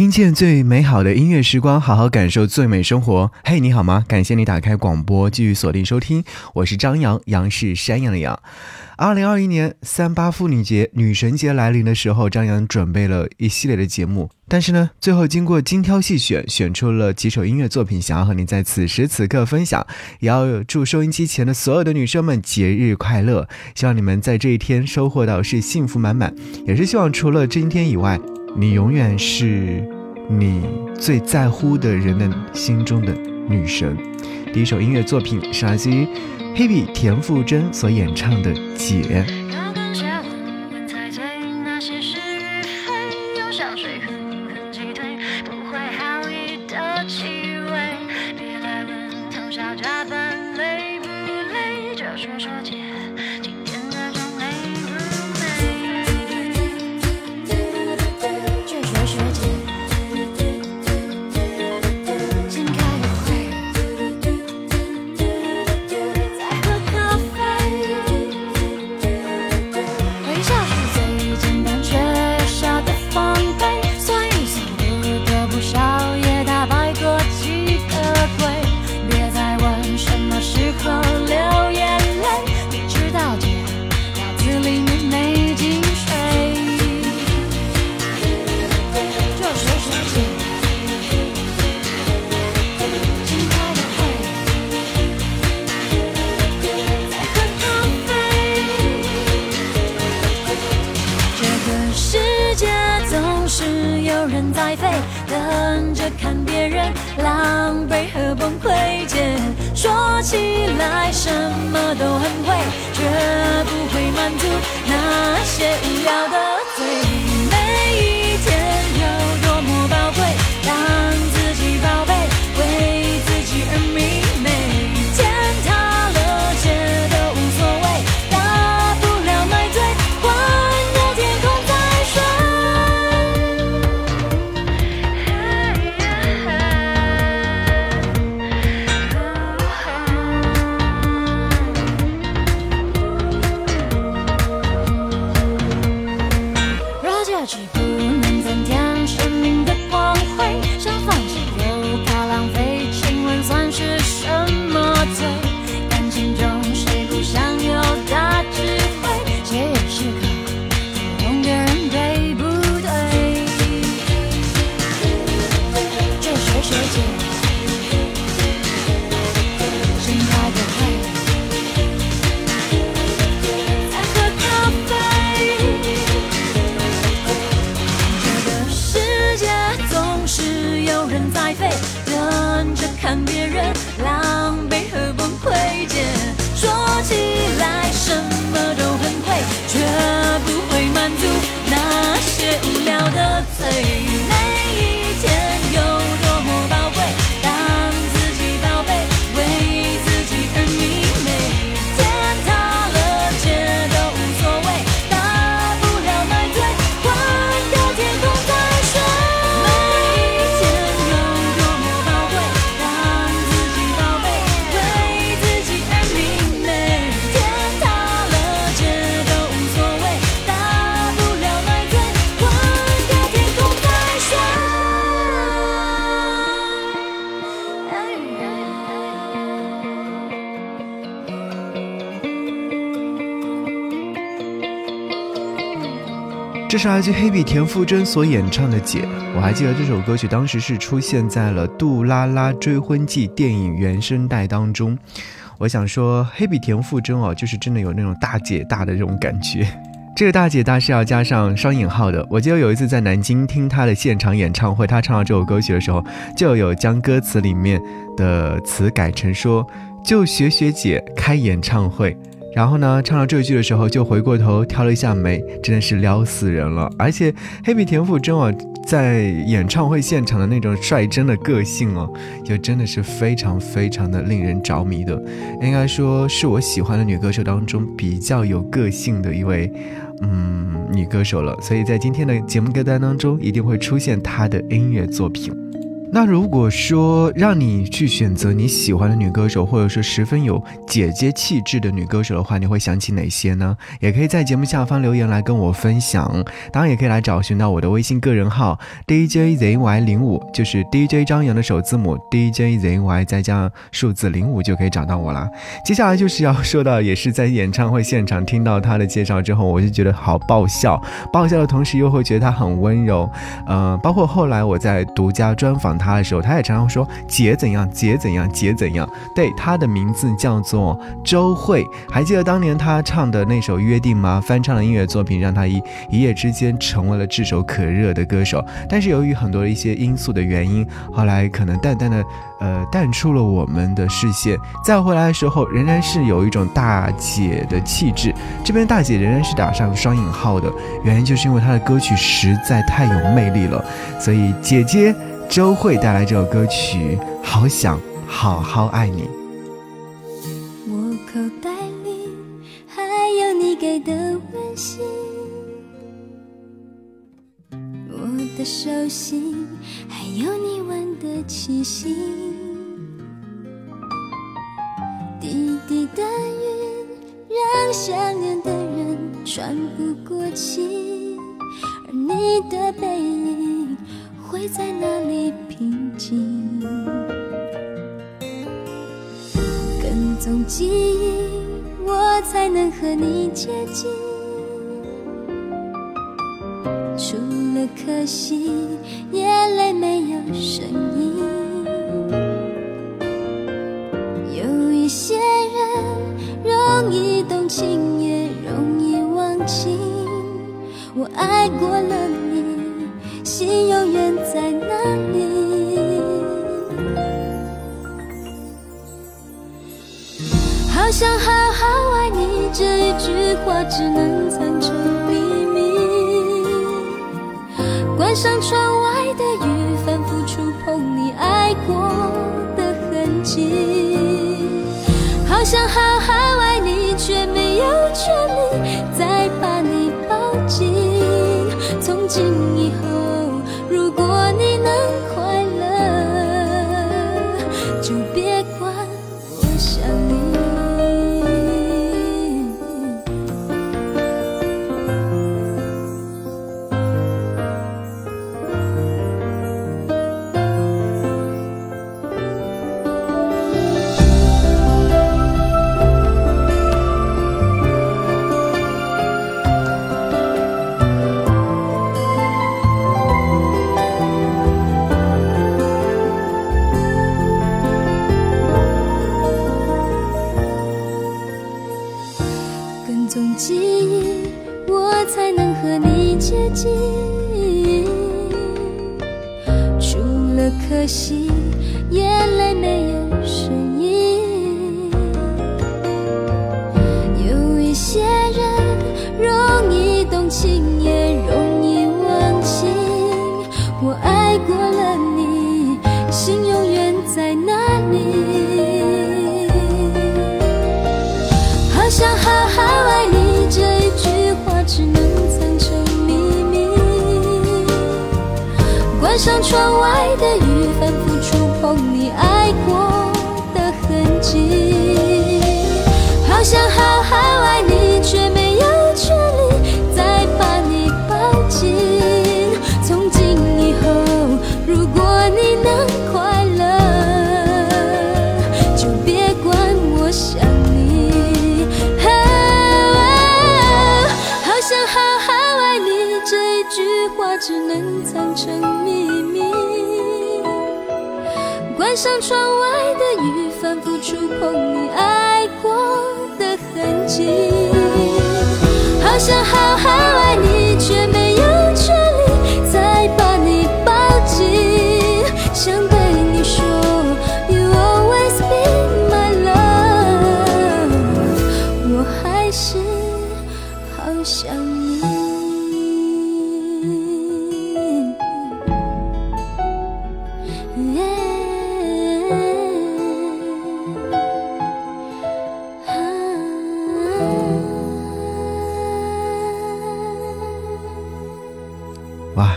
听见最美好的音乐时光，好好感受最美生活。嘿，你好吗？感谢你打开广播，继续锁定收听。我是张扬，杨是山羊的羊。二零二一年三八妇女节、女神节来临的时候，张扬准备了一系列的节目。但是呢，最后经过精挑细选，选出了几首音乐作品，想要和你在此时此刻分享。也要祝收音机前的所有的女生们节日快乐！希望你们在这一天收获到是幸福满满，也是希望除了今天以外。你永远是你最在乎的人的心中的女神。第一首音乐作品是来自于 Hebe 田馥甄所演唱的《姐》。是来自黑笔田馥甄所演唱的《姐》，我还记得这首歌曲当时是出现在了《杜拉拉追婚记》电影原声带当中。我想说，黑笔田馥甄哦，就是真的有那种大姐大的这种感觉。这个大姐大是要加上双引号的。我记得有一次在南京听她的现场演唱会，她唱到这首歌曲的时候，就有将歌词里面的词改成说：“就学学姐开演唱会。”然后呢，唱到这句的时候，就回过头挑了一下眉，真的是撩死人了。而且黑笔田馥甄啊，在演唱会现场的那种率真的个性哦，就真的是非常非常的令人着迷的。应该说是我喜欢的女歌手当中比较有个性的一位，嗯，女歌手了。所以在今天的节目歌单当中，一定会出现她的音乐作品。那如果说让你去选择你喜欢的女歌手，或者说十分有姐姐气质的女歌手的话，你会想起哪些呢？也可以在节目下方留言来跟我分享。当然，也可以来找寻到我的微信个人号 DJZY 零五，就是 DJ 张扬的首字母 DJZY 再加上数字零五就可以找到我了。接下来就是要说到，也是在演唱会现场听到他的介绍之后，我就觉得好爆笑，爆笑的同时又会觉得他很温柔。嗯，包括后来我在独家专访。他的时候，他也常常说姐怎样，姐怎样，姐怎样。对，他的名字叫做周慧。还记得当年他唱的那首《约定》吗？翻唱的音乐作品让他一一夜之间成为了炙手可热的歌手。但是由于很多的一些因素的原因，后来可能淡淡的呃淡出了我们的视线。再回来的时候，仍然是有一种大姐的气质。这边大姐仍然是打上双引号的，原因就是因为她的歌曲实在太有魅力了。所以姐姐。周慧带来这首歌曲，好想好好爱你。我口袋里还有你给的温馨，我的手心还有你闻的气息。滴滴的雨让想念的人喘不过气，而你的背影。在哪里平静？跟踪记忆，我才能和你接近。除了可惜，眼泪没有声音。有一些人容易动情，也容易忘情。我爱过只能藏着秘密。关上窗爱过了你，心永远在哪里？好想好好爱你，这一句话只能藏成秘密。关上窗外的雨。反复触碰你爱过的痕迹好想好好爱你，话只能藏成秘密。关上窗外的雨，反复触碰你爱过的痕迹。好想好好爱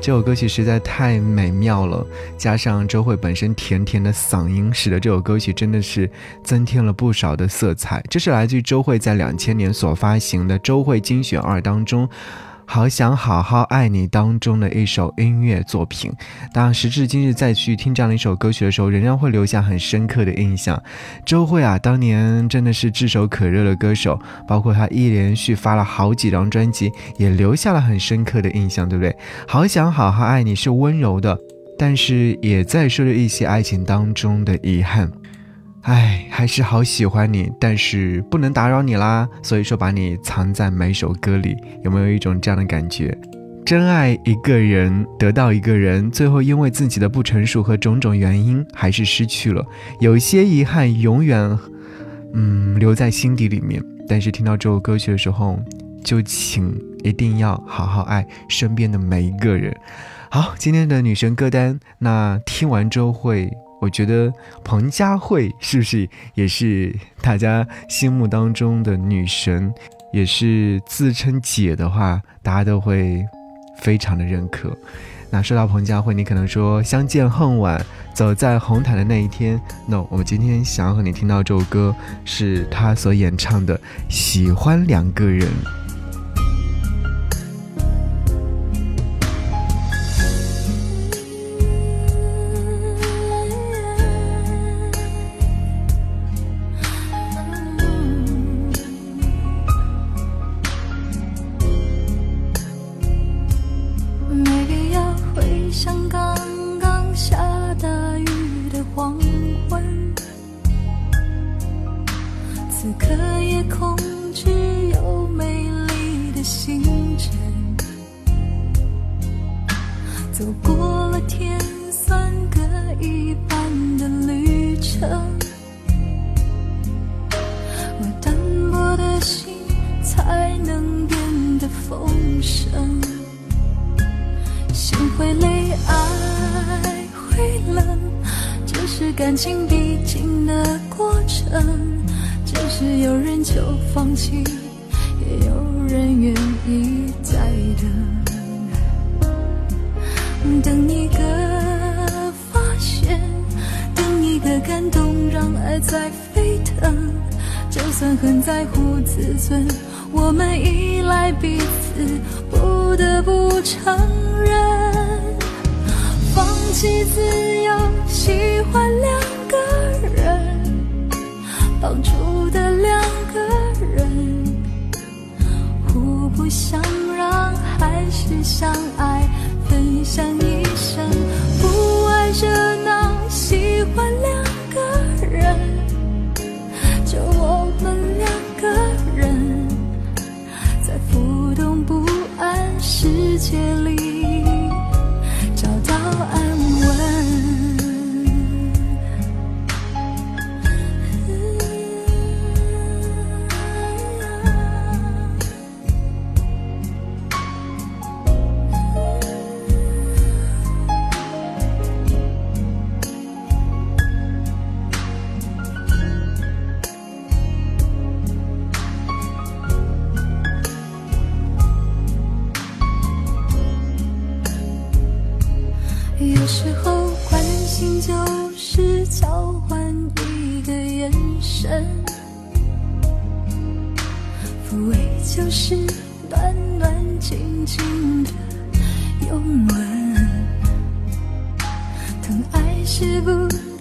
这首歌曲实在太美妙了，加上周慧本身甜甜的嗓音，使得这首歌曲真的是增添了不少的色彩。这是来自于周慧在两千年所发行的《周慧精选二》当中。好想好好爱你当中的一首音乐作品，当时至今日再去听这样的一首歌曲的时候，仍然会留下很深刻的印象。周慧啊，当年真的是炙手可热的歌手，包括她一连续发了好几张专辑，也留下了很深刻的印象，对不对？好想好好爱你是温柔的，但是也在说着一些爱情当中的遗憾。唉，还是好喜欢你，但是不能打扰你啦，所以说把你藏在每首歌里，有没有一种这样的感觉？真爱一个人，得到一个人，最后因为自己的不成熟和种种原因，还是失去了。有些遗憾永远，嗯，留在心底里面。但是听到这首歌曲的时候，就请一定要好好爱身边的每一个人。好，今天的女神歌单，那听完之后会。我觉得彭佳慧是不是也是大家心目当中的女神，也是自称姐的话，大家都会非常的认可。那说到彭佳慧，你可能说相见恨晚，走在红毯的那一天。No，我们今天想要和你听到这首歌，是她所演唱的《喜欢两个人》。走过了甜酸各一半的旅程，我单薄的心才能变得丰盛。心会累，爱会冷，这是感情必经的过程。只是有人就放弃，也有人愿意再等。等一个发现，等一个感动，让爱在沸腾。就算很在乎自尊，我们依赖彼此，不得不承认，放弃自由，喜欢两个人，绑住的两个人，互不相让，还是相爱。很想一生，不爱热闹，喜欢两个人，就我们两个人，在浮动不安世界里。疼爱是不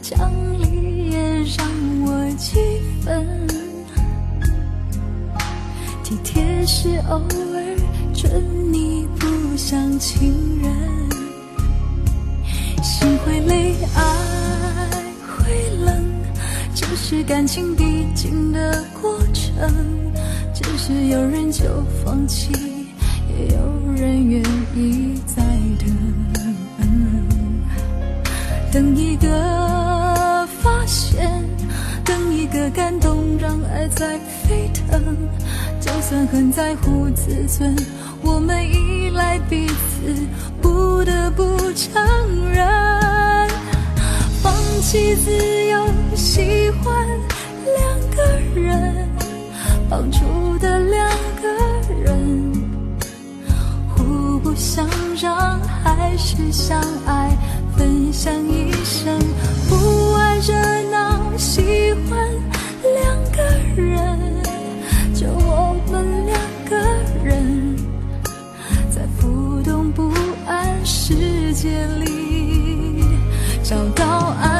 讲理也让我气愤，体贴是偶尔准你不像情人，心会累，爱会冷，这是感情必经的过程。只是有人就放弃，也有人愿意再等。等一个发现，等一个感动，让爱在沸腾。就算很在乎自尊，我们依赖彼此，不得不承认，放弃自由，喜欢两个人。绑住的两个人，互不相让，还是相爱，分享一生。不爱热闹，喜欢两个人，就我们两个人，在浮动不安世界里找到爱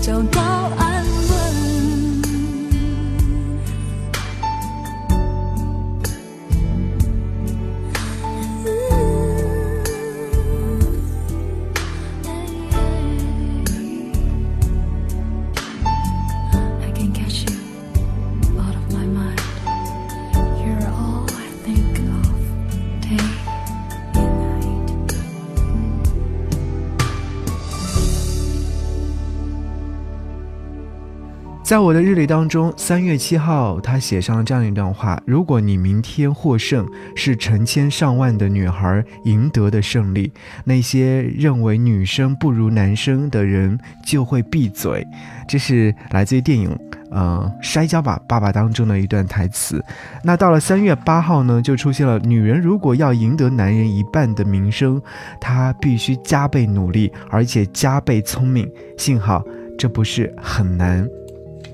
找到在我的日历当中，三月七号，他写上了这样一段话：如果你明天获胜，是成千上万的女孩赢得的胜利，那些认为女生不如男生的人就会闭嘴。这是来自于电影。呃，摔跤吧，爸爸当中的一段台词。那到了三月八号呢，就出现了：女人如果要赢得男人一半的名声，她必须加倍努力，而且加倍聪明。幸好这不是很难。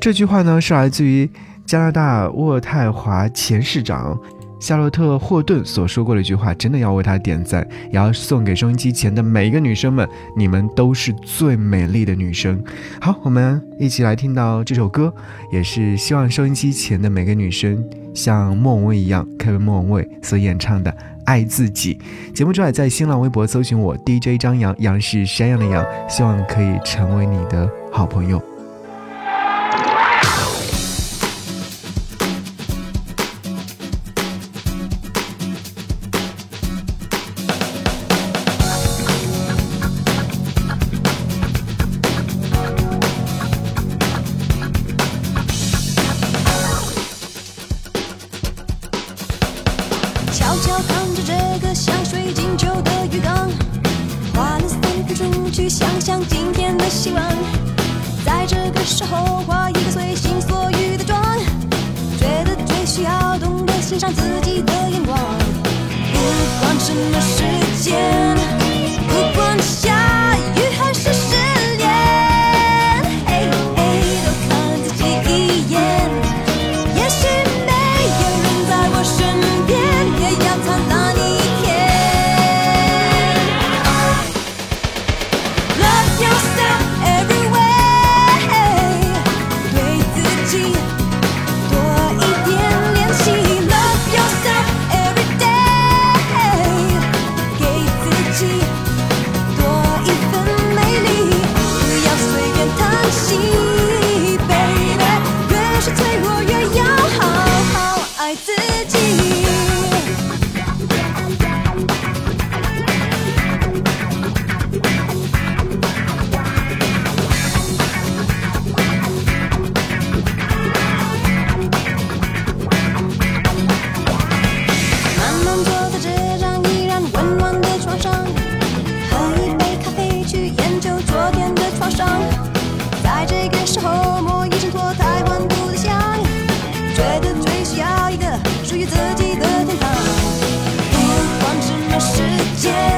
这句话呢，是来自于加拿大渥太华前市长夏洛特·霍顿所说过的一句话，真的要为他点赞，也要送给收音机前的每一个女生们，你们都是最美丽的女生。好，我们一起来听到这首歌，也是希望收音机前的每个女生像莫文蔚一样，凯文莫文蔚所演唱的《爱自己》。节目之外，在新浪微博搜寻我 DJ 张扬，杨是山羊的羊，希望可以成为你的好朋友。欣赏自己的眼光。不管什么时间，Bridges.